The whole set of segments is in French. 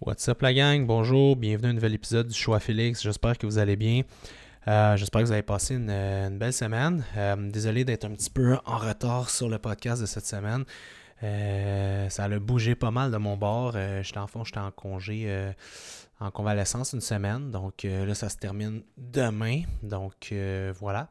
What's up la gang? Bonjour, bienvenue à un nouvel épisode du Choix Félix. J'espère que vous allez bien. Euh, J'espère que vous avez passé une, belle semaine. Euh, désolé d'être un petit peu en retard sur le podcast de cette semaine. Euh, ça a bougé pas mal de mon bord. J'étais en fond, j'étais en congé, en convalescence une semaine. Donc euh, là, ça se termine demain. Donc euh, voilà.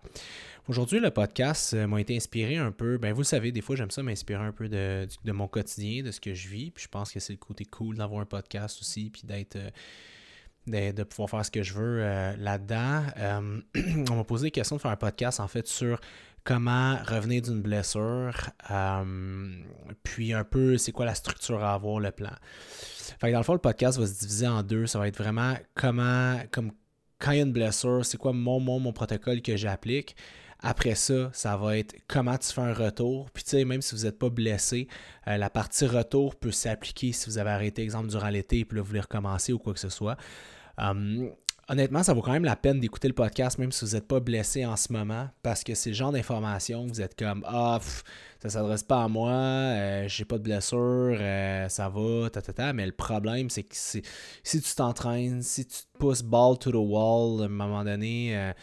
Aujourd'hui, le podcast euh, m'a été inspiré un peu. Ben, vous le savez, des fois, j'aime ça m'inspirer un peu de, de mon quotidien, de ce que je vis. Puis je pense que c'est le côté cool d'avoir un podcast aussi, puis d'être. de, de pouvoir faire ce que je veux là-dedans. On m'a posé la question de faire un podcast en fait sur comment revenir d'une blessure, euh, puis un peu c'est quoi la structure à avoir, le plan. Fait que dans le fond, le podcast va se diviser en deux. Ça va être vraiment comment, comme quand il y a une blessure, c'est quoi mon, mon, mon protocole que j'applique. Après ça, ça va être comment tu fais un retour. Puis tu sais, même si vous n'êtes pas blessé, euh, la partie retour peut s'appliquer si vous avez arrêté, exemple, durant l'été, puis là, vous voulez recommencer ou quoi que ce soit. Um, honnêtement, ça vaut quand même la peine d'écouter le podcast, même si vous n'êtes pas blessé en ce moment, parce que c'est le genre d'information vous êtes comme Ah, pff, ça s'adresse pas à moi, euh, j'ai pas de blessure, euh, ça va, ta, ta, ta. Mais le problème, c'est que si tu t'entraînes, si tu te pousses ball to the wall, à un moment donné, euh,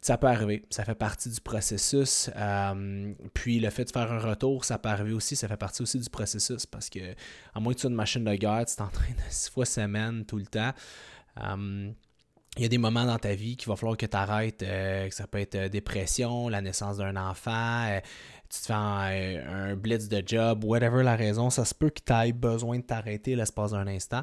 ça peut arriver. Ça fait partie du processus. Puis le fait de faire un retour, ça peut arriver aussi. Ça fait partie aussi du processus parce que, à moins que tu sois une machine de guerre, tu t'entraînes six fois semaine tout le temps. Il y a des moments dans ta vie qu'il va falloir que tu arrêtes, que ça peut être euh, dépression, la naissance d'un enfant, euh, tu te fais un, euh, blitz de job, whatever la raison, ça se peut que tu aies besoin de t'arrêter l'espace d'un instant.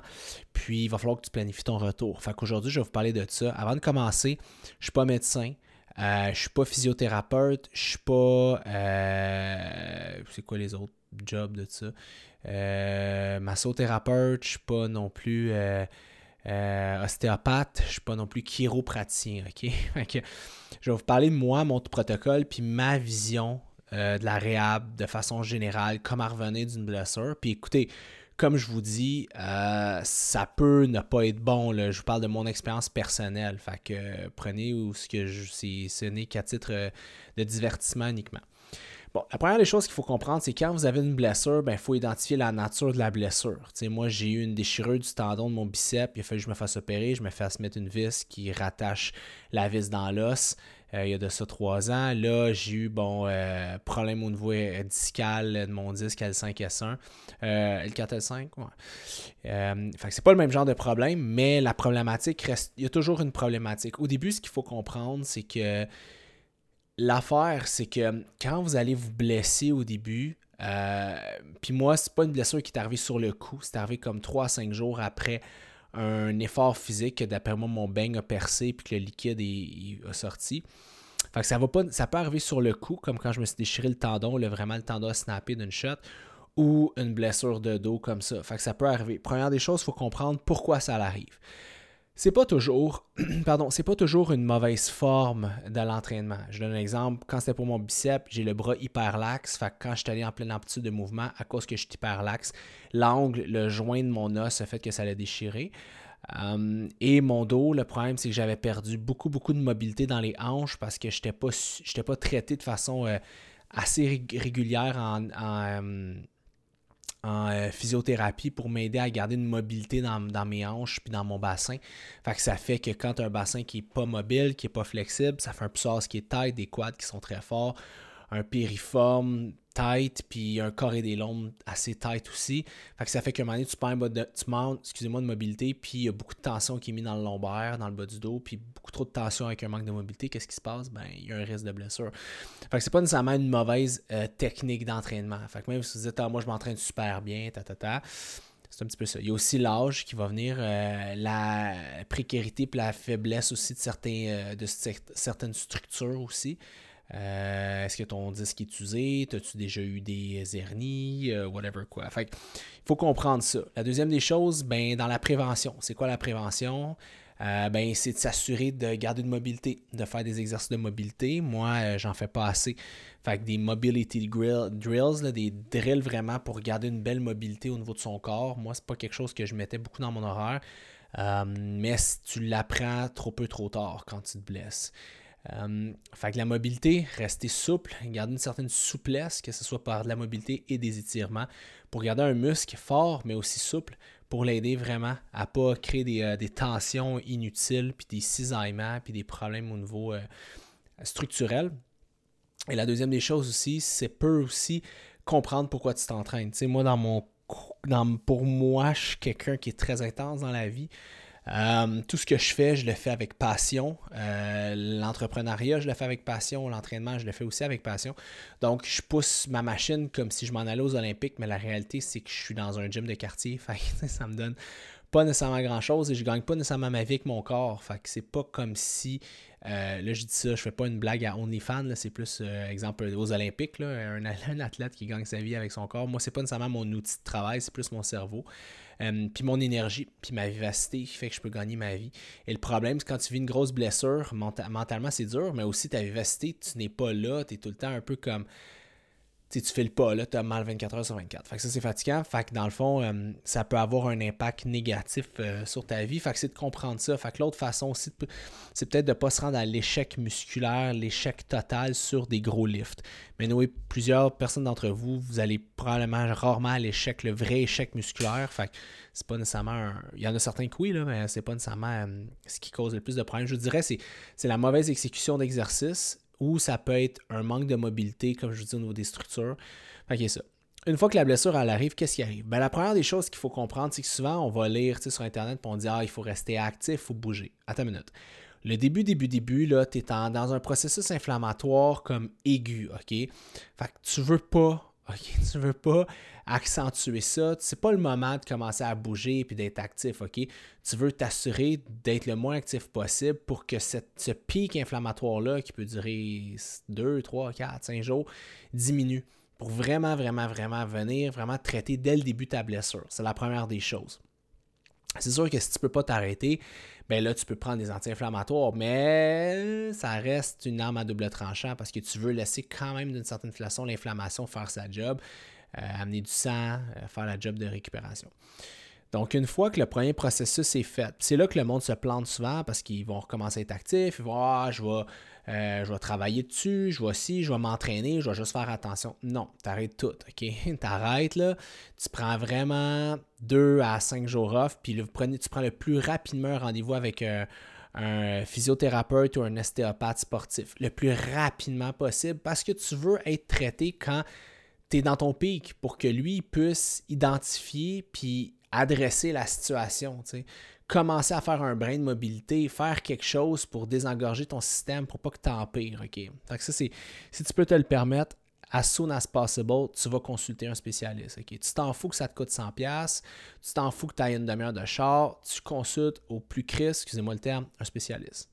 Puis il va falloir que tu planifies ton retour. Fait qu'aujourd'hui, je vais vous parler de ça. Avant de commencer, je suis pas médecin. Euh, je suis pas physiothérapeute, je suis pas. euh, c'est quoi les autres jobs de ça? Euh, massothérapeute, je suis pas non plus euh, ostéopathe, je suis pas non plus chiropraticien, ok? Je vais vous parler de moi, mon protocole, puis ma vision euh, de la réhab de façon générale, comment revenir d'une blessure. Puis écoutez, comme je vous dis, euh, ça peut ne pas être bon. Je vous parle de mon expérience personnelle. Fait que euh, prenez ou ce que je, ce n'est qu'à titre de divertissement uniquement. Bon, la première des choses qu'il faut comprendre, c'est quand vous avez une blessure, il ben, faut identifier la nature de la blessure. Tu sais, moi, j'ai eu une déchirure du tendon de mon bicep, il a fallu que je me fasse opérer, je me fasse mettre une vis qui rattache la vis dans l'os. Euh, il y a de ça trois ans. Là, j'ai eu bon euh, problème au niveau euh, discal de mon disque L5 S1. Euh, L4 L5, ouais. Fait c'est pas le même genre de problème, mais la problématique reste. Il y a toujours une problématique. Au début, ce qu'il faut comprendre, c'est que l'affaire, c'est que quand vous allez vous blesser au début, euh, puis moi, c'est pas une blessure qui est arrivée sur le coup, c'est arrivé comme 3 à 5 jours après un effort physique que d'après moi, mon beigne a percé puis que le liquide est, a sorti. Fait ça va pas, ça peut arriver sur le coup, comme quand je me suis déchiré le tendon, vraiment le tendon a snappé d'une shot, ou une blessure de dos comme ça. Fait que ça peut arriver. Première des choses, il faut comprendre pourquoi ça arrive. C'est pas toujours, pardon, c'est pas toujours une mauvaise forme de l'entraînement. Je donne un exemple. Quand c'était pour mon bicep, j'ai le bras hyper laxe. Fait que quand je suis allé en pleine amplitude de mouvement, à cause que je suis hyper laxe, l'angle, le joint de mon os a fait que ça l'a déchiré. Um, et mon dos, le problème, c'est que j'avais perdu beaucoup, beaucoup de mobilité dans les hanches parce que je n'étais pas, pas traité de façon euh, assez rég- régulière en, euh, en euh, physiothérapie pour m'aider à garder une mobilité dans, mes hanches puis dans mon bassin. Fait que ça fait que quand un bassin qui est pas mobile, qui est pas flexible, ça fait un psoas qui est tight, des quads qui sont très forts, un périforme tight, puis un corps et des lombes assez tight aussi. Fait que ça fait qu'à un moment donné, tu de, tu manques, excusez-moi, de mobilité, puis il y a beaucoup de tension qui est mise dans le lombaire, dans le bas du dos, puis beaucoup trop de tension avec un manque de mobilité. Qu'est-ce qui se passe? Ben, il y a un risque de blessure. Fait que c'est pas nécessairement une mauvaise euh, technique d'entraînement. Fait que même si vous dites, ah, moi, je m'entraîne super bien, ta, c'est un petit peu ça. Il y a aussi l'âge qui va venir, euh, la précarité et la faiblesse aussi de, certains, euh, de certaines structures aussi. Euh, Est-ce que ton disque est usé? As-tu déjà eu des hernies? Euh, whatever quoi. Fait il faut comprendre ça. La deuxième des choses, ben, dans la prévention. C'est quoi la prévention? Euh, ben, c'est de s'assurer de garder une mobilité, de faire des exercices de mobilité. Moi, j'en fais pas assez. Fait que des mobility drill, drills, des drills vraiment pour garder une belle mobilité au niveau de son corps. Moi, c'est pas quelque chose que je mettais beaucoup dans mon horaire. Mais tu l'apprends trop peu trop tard quand tu te blesses. Euh, fait que la mobilité, rester souple, garder une certaine souplesse, que ce soit par de la mobilité et des étirements, pour garder un muscle fort mais aussi souple, pour l'aider vraiment à pas créer des, euh, tensions inutiles, puis des cisaillements, puis des problèmes au niveau euh, structurel. Et la deuxième des choses aussi, c'est peut aussi comprendre pourquoi tu t'entraînes. Tu sais, moi, dans mon, dans, pour moi, je suis quelqu'un qui est très intense dans la vie. Euh, tout ce que je fais, je le fais avec passion. Euh, l'entrepreneuriat, je le fais avec passion. L'entraînement, je le fais aussi avec passion. Donc, je pousse ma machine comme si je m'en allais aux Olympiques, mais la réalité, c'est que je suis dans un gym de quartier. ça me donne pas nécessairement grand-chose et je gagne pas nécessairement ma vie avec mon corps. Fait que c'est pas comme si, euh, là je dis ça, je fais pas une blague à OnlyFans, c'est plus, exemple, aux Olympiques, là, un, un, athlète qui gagne sa vie avec son corps. Moi, c'est pas nécessairement mon outil de travail, c'est plus mon cerveau. Euh, puis mon énergie, puis ma vivacité qui fait que je peux gagner ma vie. Et le problème, c'est quand tu vis une grosse blessure, mentalement c'est dur, mais aussi ta vivacité, tu n'es pas là, tu es tout le temps un peu comme tu fais pas, là, tu as mal 24 heures sur 24. Fait que ça, c'est fatigant. Fait que dans le fond, euh, ça peut avoir un impact négatif euh, sur ta vie. Fait que c'est de comprendre ça. Fait que l'autre façon aussi, c'est peut-être de ne pas se rendre à l'échec musculaire, l'échec total sur des gros lifts. Mais nous, plusieurs personnes d'entre vous, vous allez probablement rarement à l'échec, le vrai échec musculaire. Fait que c'est pas nécessairement Il y en a certains qui oui, là, mais c'est pas nécessairement euh, ce qui cause le plus de problèmes. Je dirais c'est c'est la mauvaise exécution d'exercice ou ça peut être un manque de mobilité, comme je vous dis, au niveau des structures. Fait ça. Une fois que la blessure elle arrive, qu'est-ce qui arrive? Ben, la première des choses qu'il faut comprendre, c'est que souvent, on va lire sur Internet et on dit Ah, il faut rester actif, il faut bouger. Attends une minute. Le début, début, début, là, tu es dans un processus inflammatoire comme aigu, OK? Fait que tu veux pas OK, tu veux pas accentuer ça. C'est pas le moment de commencer à bouger et d'être actif, OK? Tu veux t'assurer d'être le moins actif possible pour que cette, ce pic inflammatoire-là, qui peut durer 2, 3, 4, 5 jours, diminue. Pour vraiment, vraiment, vraiment venir, vraiment traiter dès le début ta blessure. C'est la première des choses. C'est sûr que si tu ne peux pas t'arrêter, ben là, tu peux prendre des anti-inflammatoires, mais ça reste une arme à double tranchant parce que tu veux laisser quand même d'une certaine façon l'inflammation faire sa job, euh, amener du sang, euh, faire la job de récupération. Donc, une fois que le premier processus est fait, c'est là que le monde se plante souvent parce qu'ils vont recommencer à être actifs, ils vont Ah, je vais, euh, je vais travailler dessus, je vais ci, je vais m'entraîner, je vais juste faire attention. Non, tu arrêtes tout, OK? arrêtes là, tu prends vraiment deux à cinq jours off, puis tu prends le plus rapidement un rendez-vous avec euh, un physiothérapeute ou un ostéopathe sportif, le plus rapidement possible parce que tu veux être traité quand tu es dans ton pic pour que lui puisse identifier puis adresser la situation. Commencer à faire un brin de mobilité, faire quelque chose pour désengorger ton système pour pas que tu empires. Ça, c'est, si tu peux te le permettre, as soon as possible, tu vas consulter un spécialiste. Tu t'en fous que ça te coûte 100$, tu t'en fous que tu ailles une demi-heure de char, tu consultes au plus cris, excusez-moi le terme, un spécialiste.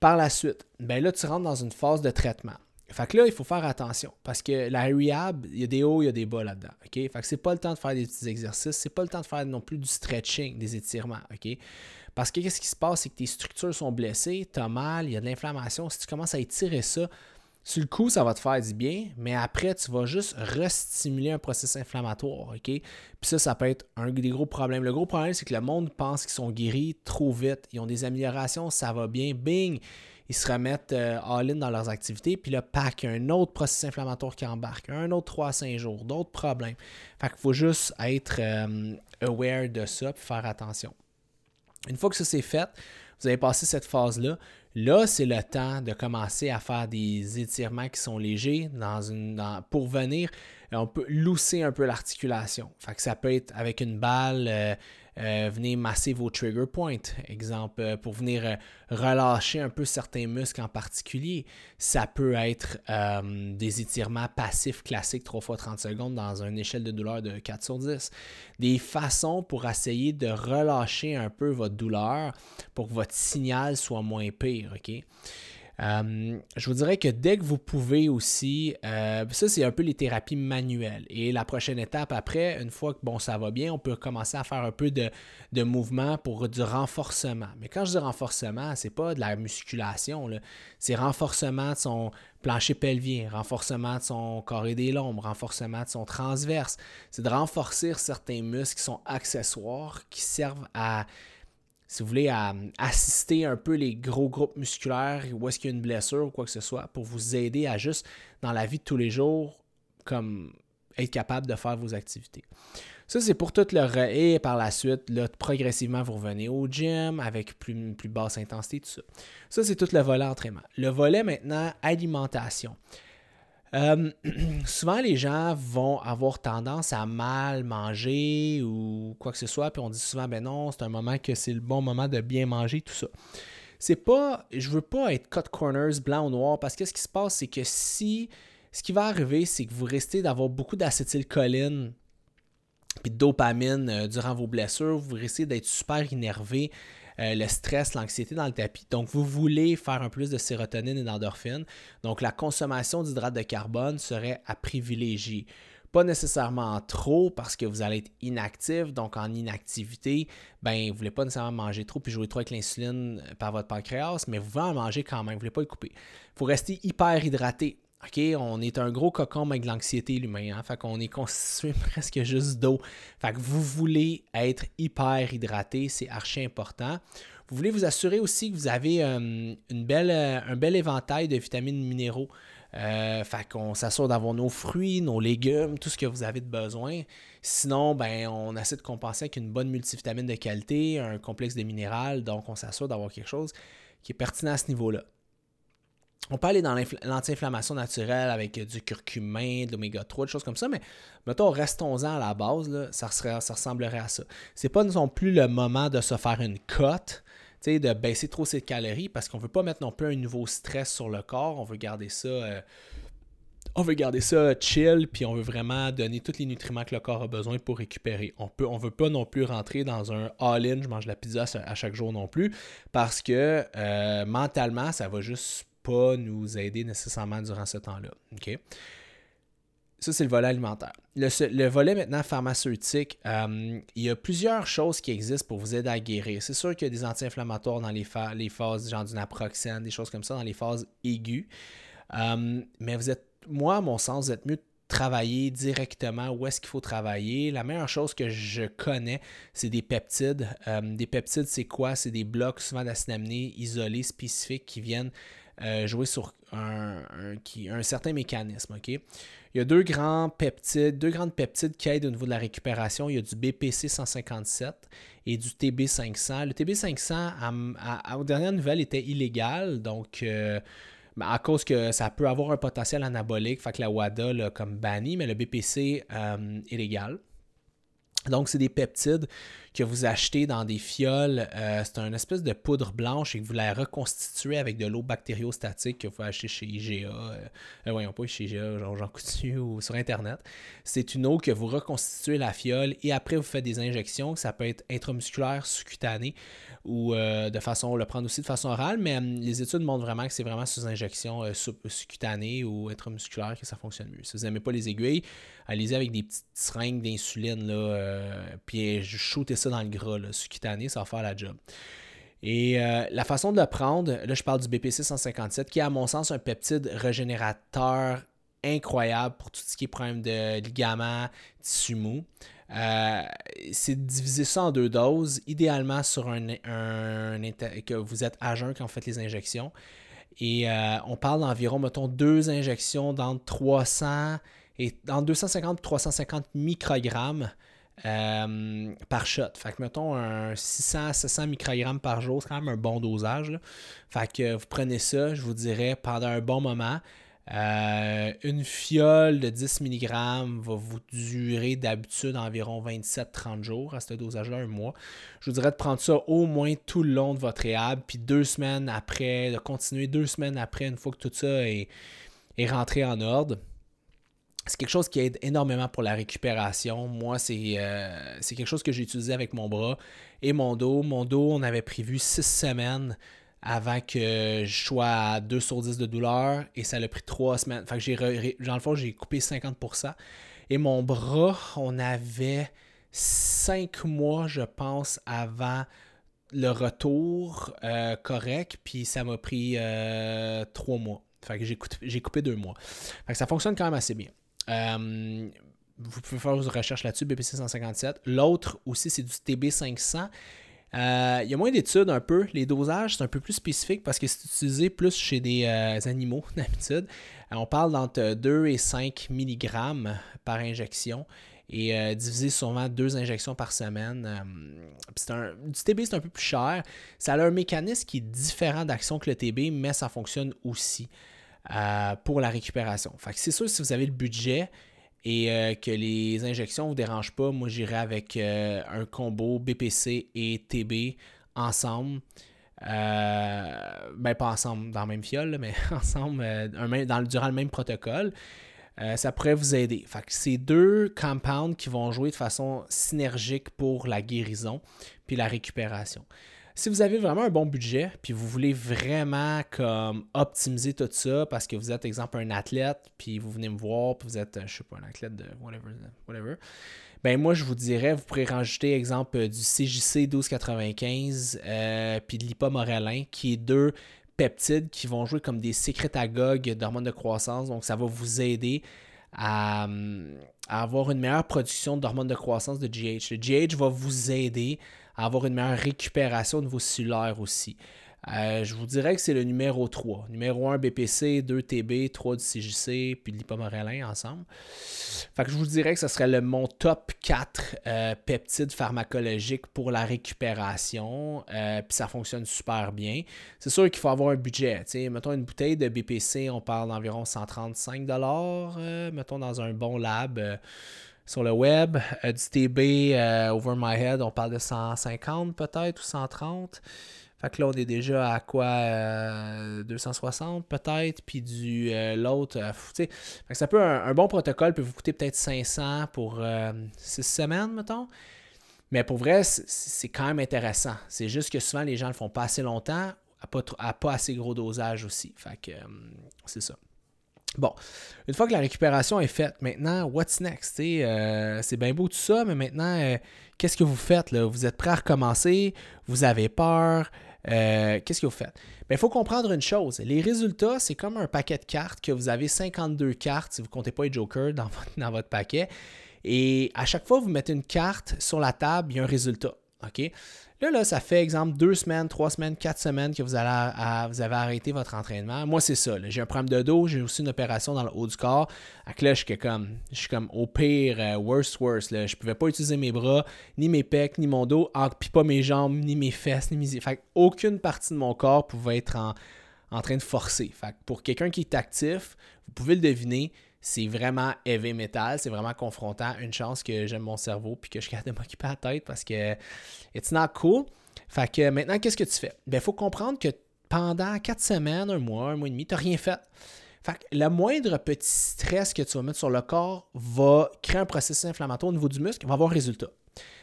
Par la suite, ben là, tu rentres dans une phase de traitement. Fait que là, il faut faire attention parce que la rehab, il y a des hauts, il y a des bas là-dedans. OK? Fait que c'est pas le temps de faire des petits exercices, c'est pas le temps de faire non plus du stretching, des étirements. OK? Parce que qu'est-ce qui se passe, c'est que tes structures sont blessées, tu as mal, il y a de l'inflammation. Si tu commences à étirer ça, sur le coup, ça va te faire du bien, mais après, tu vas juste restimuler un processus inflammatoire, OK? Puis ça, ça peut être un des gros problèmes. Le gros problème, c'est que le monde pense qu'ils sont guéris trop vite. Ils ont des améliorations, ça va bien, bing! Ils se remettent euh, all-in dans leurs activités, puis là, pack, un autre processus inflammatoire qui embarque, un autre 3 à 5 jours, d'autres problèmes. Fait qu'il faut juste être euh, aware de ça, puis faire attention. Une fois que ça c'est fait, vous avez passé cette phase-là, là, c'est le temps de commencer à faire des étirements qui sont légers dans une, pour venir, on peut lousser un peu l'articulation. Fait que ça peut être avec une balle, euh, euh, venez masser vos trigger points, exemple, euh, pour venir euh, relâcher un peu certains muscles en particulier. Ça peut être des étirements passifs classiques 3 fois 30 secondes dans une échelle de douleur de 4 sur 10. Des façons pour essayer de relâcher un peu votre douleur pour que votre signal soit moins pire, OK? Euh, je vous dirais que dès que vous pouvez aussi, euh, ça c'est un peu les thérapies manuelles. Et la prochaine étape après, une fois que bon ça va bien, on peut commencer à faire un peu de, de mouvement pour du renforcement. Mais quand je dis renforcement, c'est pas de la musculation, c'est renforcement de son plancher pelvien, renforcement de son carré des lombes, renforcement de son transverse. C'est de renforcer certains muscles qui sont accessoires, qui servent à si vous voulez, assister un peu les gros groupes musculaires où est-ce qu'il y a une blessure ou quoi que ce soit pour vous aider à juste, dans la vie de tous les jours, comme être capable de faire vos activités. Ça, c'est pour tout le et par la suite, là, progressivement, vous revenez au gym avec plus, plus basse intensité, tout ça. Ça, c'est tout le volet entraînement. Le volet maintenant, alimentation. Euh, souvent, les gens vont avoir tendance à mal manger ou quoi que ce soit, puis on dit souvent, ben non, c'est un moment que c'est le bon moment de bien manger, tout ça. C'est pas, je veux pas être cut corners blanc ou noir, parce que ce qui se passe, c'est que si, ce qui va arriver, c'est que vous restez d'avoir beaucoup d'acétylcholine puis de dopamine euh, durant vos blessures, vous risquez d'être super énervé, euh, le stress, l'anxiété dans le tapis. Donc, vous voulez faire un plus de sérotonine et d'endorphine. Donc, la consommation d'hydrate de carbone serait à privilégier. Pas nécessairement trop parce que vous allez être inactif. Donc, en inactivité, ben, vous ne voulez pas nécessairement manger trop puis jouer trop avec l'insuline par votre pancréas, mais vous voulez en manger quand même. Vous ne voulez pas le couper. Il faut rester hyper hydraté. OK, on est un gros cocon avec l'anxiété, l'humain. Hein? Fait qu'on est constitué presque juste d'eau. Fait que vous voulez être hyper hydraté, c'est archi important. Vous voulez vous assurer aussi que vous avez euh, une belle, euh, un bel éventail de vitamines et minéraux. Euh, fait qu'on s'assure d'avoir nos fruits, nos légumes, tout ce que vous avez de besoin. Sinon, ben, on essaie de compenser avec une bonne multivitamine de qualité, un complexe de minérales. Donc, on s'assure d'avoir quelque chose qui est pertinent à ce niveau-là. On peut aller dans l'anti-inflammation naturelle avec du curcumin, de l'oméga 3, des choses comme ça, mais mettons, restons-en à la base, ça, serait, ça ressemblerait à ça. C'est pas non plus le moment de se faire une cote, de baisser trop ses calories, parce qu'on veut pas mettre non plus un nouveau stress sur le corps, on veut garder ça. Euh, on veut garder ça chill, puis on veut vraiment donner tous les nutriments que le corps a besoin pour récupérer. On peut, veut pas non plus rentrer dans un all-in, je mange la pizza à chaque jour non plus, parce que euh, mentalement, ça va juste pas nous aider nécessairement durant ce temps-là. Ça, c'est le volet alimentaire. Le, volet maintenant pharmaceutique, euh, il y a plusieurs choses qui existent pour vous aider à guérir. C'est sûr qu'il y a des anti-inflammatoires dans les, les, phases, genre du naproxène, des choses comme ça, dans les phases aiguës. Euh, mais vous êtes, moi, à mon sens, vous êtes mieux de travailler directement où est-ce qu'il faut travailler. La meilleure chose que je connais, c'est des peptides. Euh, des peptides, c'est quoi? C'est des blocs souvent d'acide aminé isolés, spécifiques, qui viennent euh, jouer sur un, un, certain mécanisme. ok? Il y a deux grands peptides, deux grandes peptides qui aident au niveau de la récupération. Il y a du BPC 157 et du TB 500. Le TB 500, à, aux dernières nouvelles, était illégal, donc euh, à cause que ça peut avoir un potentiel anabolique, fait que la WADA l'a comme banni, mais le BPC euh, est légal. Donc, c'est des peptides que vous achetez dans des fioles. Euh, c'est une espèce de poudre blanche et que vous la reconstituez avec de l'eau bactériostatique que vous achetez chez IGA. Euh, euh, voyons pas chez IGA, genre Jean ou sur Internet. C'est une eau que vous reconstituez la fiole et après vous faites des injections. Ça peut être intramusculaire, sous-cutané ou de façon, le prendre aussi de façon orale, mais les études montrent vraiment que c'est vraiment sous injection sous-cutanée ou intramusculaire que ça fonctionne mieux. Si vous n'aimez pas les aiguilles, allez-y avec des petites seringues d'insuline, là, puis shootez ça dans le gras, là, cutané, ça va faire la job. Et euh, la façon de le prendre, là je parle du BPC 157, qui est à mon sens un peptide régénérateur incroyable pour tout ce qui est problème de ligaments, tissu mou. Euh, c'est diviser ça en deux doses, idéalement sur un, que vous êtes à jeun quand vous faites les injections. Et euh, on parle d'environ, mettons, deux injections dans 300 et dans 250 350 microgrammes euh, par shot. Fait que mettons un 600-700 microgrammes par jour, c'est quand même un bon dosage. Fait que vous prenez ça, je vous dirais, pendant un bon moment. Euh, une fiole de 10 mg va vous durer d'habitude environ 27-30 jours à ce dosage-là, un mois. Je vous dirais de prendre ça au moins tout le long de votre réhab, puis deux semaines après, de continuer deux semaines après, une fois que tout ça est, est rentré en ordre c'est quelque chose qui aide énormément pour la récupération. Moi, euh, c'est quelque chose que j'ai utilisé avec mon bras et mon dos. Mon dos, on avait prévu six semaines avant que je sois à 2 sur 10 de douleur et ça a pris trois semaines. Fait que j'ai, dans le fond, j'ai coupé 50%. Et mon bras, on avait cinq mois, je pense, avant le retour euh, correct, puis ça m'a pris euh, trois mois. Fait que j'ai coupé, coupé deux mois. Fait que ça fonctionne quand même assez bien. Euh, vous pouvez faire vos recherches là-dessus, BPC 157. L'autre aussi, c'est du TB 500. Euh, il y a moins d'études un peu. Les dosages, c'est un peu plus spécifique parce que c'est utilisé plus chez des euh, animaux d'habitude. on parle d'entre 2 et 5 mg par injection. et divisé sûrement deux injections par semaine. un, du TB, c'est un peu plus cher. Ça a un mécanisme qui est différent d'action que le TB, mais ça fonctionne aussi pour la récupération. Fait c'est sûr, si vous avez le budget, et que les injections ne vous dérangent pas, moi j'irai avec un combo BPC et TB ensemble. Euh, ben, pas ensemble dans la même fiole, mais ensemble euh, dans, durant le même protocole. Euh, ça pourrait vous aider. Fait que c'est deux compounds qui vont jouer de façon synergique pour la guérison puis la récupération. Si vous avez vraiment un bon budget, puis vous voulez vraiment comme optimiser tout ça parce que vous êtes, exemple, un athlète, puis vous venez me voir, puis vous êtes, je sais pas, un athlète de whatever, whatever ben moi, je vous dirais, vous pourrez rajouter, exemple, du CJC 1295 euh, puis de l'hypomorelin, qui est deux peptides qui vont jouer comme des sécrétagogues d'hormones de croissance. Donc, ça va vous aider à, avoir une meilleure production d'hormones de croissance de GH. Le GH va vous aider à avoir une meilleure récupération de vos cellulaires aussi. Euh, je vous dirais que c'est le numéro 3. Numéro 1 BPC, 2 TB, 3 du CJC, puis de ensemble. Fait que je vous dirais que ce serait le, mon top 4 euh, peptides pharmacologiques pour la récupération. Euh, puis ça fonctionne super bien. C'est sûr qu'il faut avoir un budget. Mettons une bouteille de BPC, on parle d'environ 135 Mettons dans un bon lab sur le web. du TB, over my head, on parle de 150 peut-être ou 130. Fait que là, on est déjà à quoi 260 euh, peut-être, puis du euh, l'autre, euh, tu sais. ça peut un, bon protocole peut vous coûter peut-être 500 pour 6 semaines, mettons. Mais pour vrai, c'est quand même intéressant. C'est juste que souvent, les gens le font pas assez longtemps, à pas, à pas assez gros dosage aussi. Fait que c'est ça. Bon, une fois que la récupération est faite, maintenant, what's next? c'est bien beau tout ça, mais maintenant, qu'est-ce que vous faites? Vous êtes prêt à recommencer? Vous avez peur? Euh, qu'est-ce que vous faites? Il faut comprendre une chose. Les résultats, c'est comme un paquet de cartes que vous avez 52 cartes, si vous ne comptez pas les jokers dans votre, dans votre paquet. Et à chaque fois vous mettez une carte sur la table, il y a un résultat. OK? Là, là, ça fait, exemple, deux semaines, trois semaines, quatre semaines que vous, avez arrêté votre entraînement. Moi, c'est ça. J'ai un problème de dos, j'ai aussi une opération dans le haut du corps. Là, je suis comme, au pire, euh, worst, worst. Là. Je pouvais pas utiliser mes bras, ni mes pecs, ni mon dos, puis pas mes jambes, ni mes fesses, ni mes... Fait aucune partie de mon corps pouvait être en, en train de forcer. Fait pour quelqu'un qui est actif, vous pouvez le deviner, c'est vraiment heavy metal, c'est vraiment confrontant. Une chance que j'aime mon cerveau puis que je garde de m'occuper la tête parce que it's not cool. Fait que maintenant, qu'est-ce que tu fais? Ben, il faut comprendre que pendant quatre semaines, un mois, un mois et demi, tu n'as rien fait. Fait que le moindre petit stress que tu vas mettre sur le corps va créer un processus inflammatoire au niveau du muscle, va avoir résultat.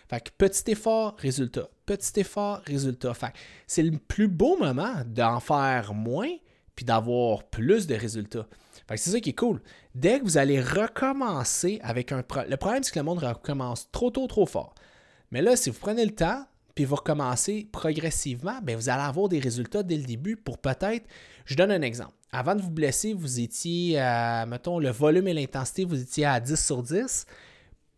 Fait que petit effort, résultat. Petit effort, résultat. Fait c'est le plus beau moment d'en faire moins puis d'avoir plus de résultats c'est ça qui est cool. Dès que vous allez recommencer avec un... Le problème, c'est que le monde recommence trop tôt, trop fort. Mais là, si vous prenez le temps, puis vous recommencez progressivement, bien, vous allez avoir des résultats dès le début pour peut-être... Je donne un exemple. Avant de vous blesser, vous étiez, à, mettons, le volume et l'intensité, vous étiez à 10 sur 10,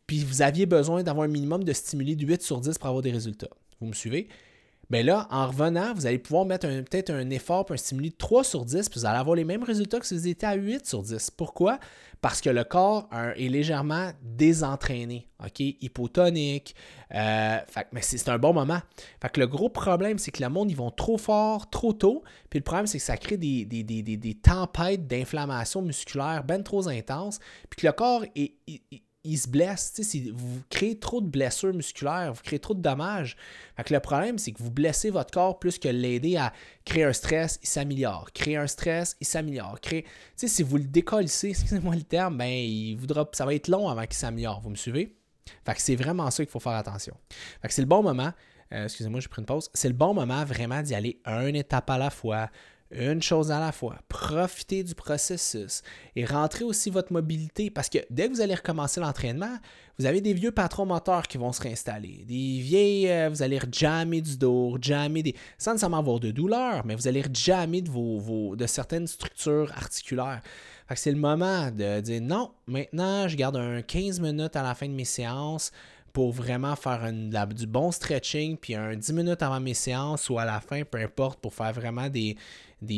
puis vous aviez besoin d'avoir un minimum de stimuli de 8 sur 10 pour avoir des résultats. Vous me suivez? Bien là, en revenant, vous allez pouvoir mettre peut-être un effort un stimuli de 3 sur 10, puis vous allez avoir les mêmes résultats que si vous étiez à 8 sur 10. Pourquoi? Parce que le corps est légèrement désentraîné, OK? Hypotonique. Euh, mais c'est un bon moment. Fait que le gros problème, c'est que le monde, ils vont trop fort, trop tôt. Puis le problème, c'est que ça crée des, des, tempêtes d'inflammation musculaire bien trop intenses. Puis que le corps est se blesse. Vous créez trop de blessures musculaires, vous créez trop de dommages. le problème, c'est que vous blessez votre corps plus que l'aider à créer un stress, il s'améliore. Créer un stress, il s'améliore. Créer... Si vous le décollissez, excusez-moi le terme, ben, il voudra... ça va être long avant qu'il s'améliore. Vous me suivez? Fait que c'est vraiment ça qu'il faut faire attention. Fait que c'est le bon moment. Euh, excusez-moi, j'ai pris une pause. C'est le bon moment vraiment d'y aller une étape à la fois, une chose à la fois. Profitez du processus et rentrez aussi votre mobilité parce que dès que vous allez recommencer l'entraînement, vous avez des vieux patrons moteurs qui vont se réinstaller. Des vieilles, euh, vous allez rejammer du dos, jammer des. sans nécessairement avoir de douleur, mais vous allez rejammer de, vos, de certaines structures articulaires. c'est le moment de dire non, maintenant je garde un 15 minutes à la fin de mes séances pour vraiment faire du bon stretching, puis un 10 minutes avant mes séances ou à la fin, peu importe, pour faire vraiment des,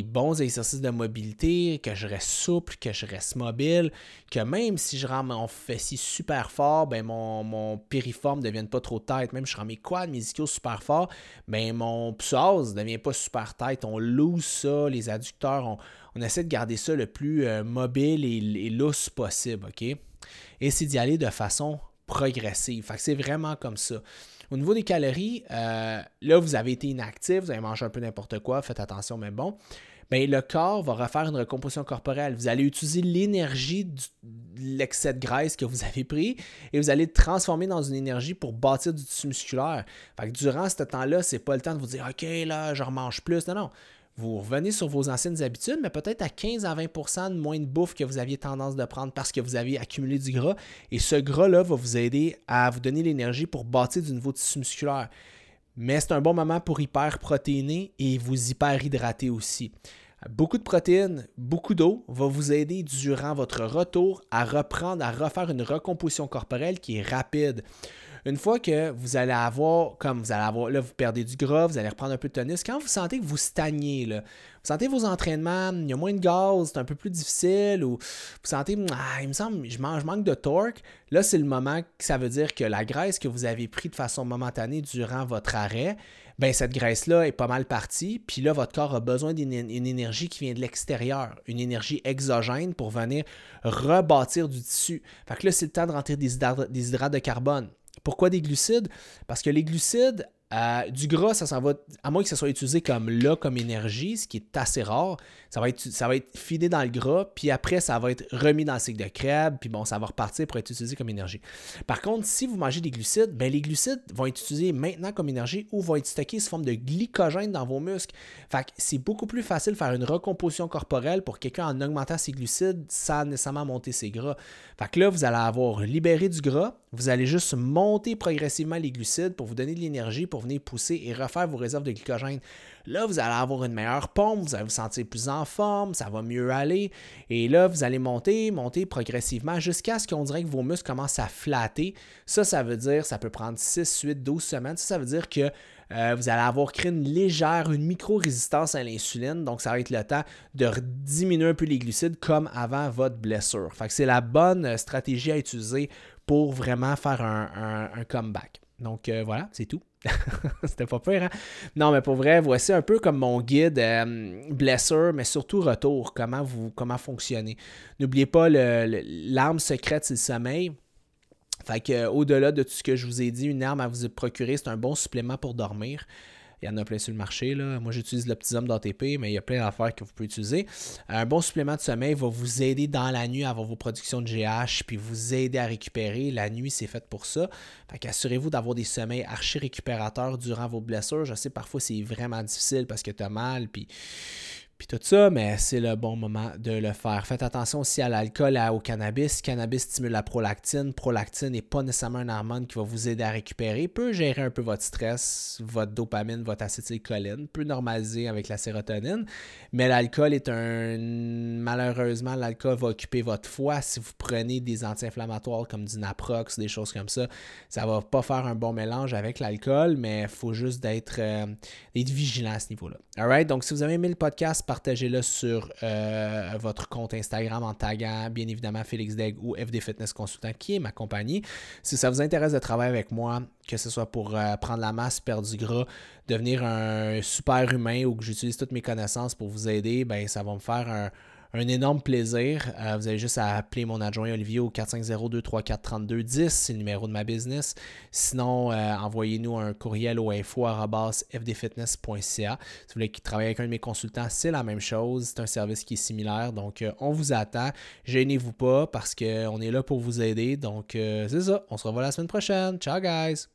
bons exercices de mobilité, que je reste souple, que je reste mobile, que même si je rends mon fessier super fort, ben mon, mon piriforme ne devienne pas trop tête. Même si je rends mes quads, mes super fort, ben mon psoas ne devient pas super tête. On loose ça, les adducteurs, on, essaie de garder ça le plus euh, mobile et, et lousse possible, OK? Et c'est d'y aller de façon progressive. Que c'est vraiment comme ça. Au niveau des calories, euh, là, vous avez été inactif, vous avez mangé un peu n'importe quoi, faites attention, mais bon. Bien, le corps va refaire une recomposition corporelle. Vous allez utiliser l'énergie de l'excès de graisse que vous avez pris et vous allez le transformer dans une énergie pour bâtir du tissu musculaire. Fait que durant ce temps-là, c'est pas le temps de vous dire OK, là, je remange plus. Non, non vous revenez sur vos anciennes habitudes, mais peut-être à 15 à 20% de moins de bouffe que vous aviez tendance de prendre parce que vous avez accumulé du gras. Et ce gras-là va vous aider à vous donner l'énergie pour bâtir du nouveau tissu musculaire. Mais c'est un bon moment pour hyperprotéiner et vous hyperhydrater aussi. Beaucoup de protéines, beaucoup d'eau va vous aider durant votre retour à reprendre, à refaire une recomposition corporelle qui est rapide. Une fois que vous allez avoir, comme vous allez avoir, là, vous perdez du gras, vous allez reprendre un peu de tonus, quand vous sentez que vous stagnez, là, vous sentez vos entraînements, il y a moins de gaz, c'est un peu plus difficile, ou vous sentez, ah, il me semble, je, mange, je manque de torque, là, c'est le moment que ça veut dire que la graisse que vous avez prise de façon momentanée durant votre arrêt, ben cette graisse-là est pas mal partie, puis là, votre corps a besoin d'une énergie qui vient de l'extérieur, une énergie exogène pour venir rebâtir du tissu. Fait que là, c'est le temps de rentrer des hydrates de carbone. Pourquoi des glucides? Parce que les glucides, euh, du gras, ça s'en va, à moins que ça soit utilisé comme là, comme énergie, ce qui est assez rare, ça va être, ça dans le gras, puis après, ça va être remis dans le cycle de Krebs, puis bon, ça va repartir pour être utilisé comme énergie. Par contre, si vous mangez des glucides, ben les glucides vont être utilisés maintenant comme énergie ou vont être stockés sous forme de glycogène dans vos muscles. Fait que c'est beaucoup plus facile de faire une recomposition corporelle pour quelqu'un en augmentant ses glucides sans nécessairement monter ses gras. Fait que là, vous allez avoir libéré du gras, vous allez juste monter progressivement les glucides pour vous donner de l'énergie, pour venir pousser et refaire vos réserves de glycogène. Là, vous allez avoir une meilleure pompe, vous allez vous sentir plus en forme, ça va mieux aller. Et là, vous allez monter, monter progressivement jusqu'à ce qu'on dirait que vos muscles commencent à flatter. Ça, ça veut dire, ça peut prendre 6, 8, 12 semaines. Ça, ça veut dire que euh, vous allez avoir créé une légère, une micro-résistance à l'insuline. Donc, ça va être le temps de diminuer un peu les glucides comme avant votre blessure. Fait que c'est la bonne stratégie à utiliser pour vraiment faire un, comeback. Donc, euh, voilà, c'est tout. C'était pas peur, hein? Non, mais pour vrai, voici un peu comme mon guide euh, mais surtout retour, comment vous comment fonctionner? N'oubliez pas, l'arme secrète, c'est le sommeil. Fait que au-delà de tout ce que je vous ai dit, une arme à vous procurer, c'est un bon supplément pour dormir. Il y en a plein sur le marché. Là. Moi, j'utilise l'Optisum d'ATP, mais il y a plein d'affaires que vous pouvez utiliser. Un bon supplément de sommeil va vous aider dans la nuit à avoir vos productions de GH, puis vous aider à récupérer. La nuit, c'est fait pour ça. Fait qu'assurez-vous d'avoir des sommeils archi récupérateurs durant vos blessures. Je sais, parfois, c'est vraiment difficile parce que tu as mal, puis puis tout ça, mais c'est le bon moment de le faire. Faites attention aussi à l'alcool et au cannabis. Cannabis stimule la prolactine. Prolactine n'est pas nécessairement un hormone qui va vous aider à récupérer. Peut gérer un peu votre stress, votre dopamine, votre acétylcholine. Peut normaliser avec la sérotonine. Mais l'alcool est un... Malheureusement, l'alcool va occuper votre foie. Si vous prenez des anti-inflammatoires comme du Naprox, des choses comme ça, ça va pas faire un bon mélange avec l'alcool, mais il faut juste d'être euh, vigilant à ce niveau-là. Alright? Donc, si vous avez aimé le podcast, partagez-le sur euh, votre compte Instagram en taguant bien évidemment Félix Degg ou FD Fitness Consultant qui est ma compagnie. Si ça vous intéresse de travailler avec moi, que ce soit pour euh, prendre la masse, perdre du gras, devenir un super humain ou que j'utilise toutes mes connaissances pour vous aider, ben ça va me faire un un énorme plaisir. Euh, vous avez juste à appeler mon adjoint Olivier au 450-234-3210, c'est le numéro de ma business. Sinon, euh, envoyez-nous un courriel au info.fdfitness.ca. Si vous voulez travailler avec un de mes consultants, c'est la même chose. C'est un service qui est similaire. Donc, euh, on vous attend. Gênez-vous pas parce qu'on est là pour vous aider. Donc, c'est ça. On se revoit la semaine prochaine. Ciao, guys!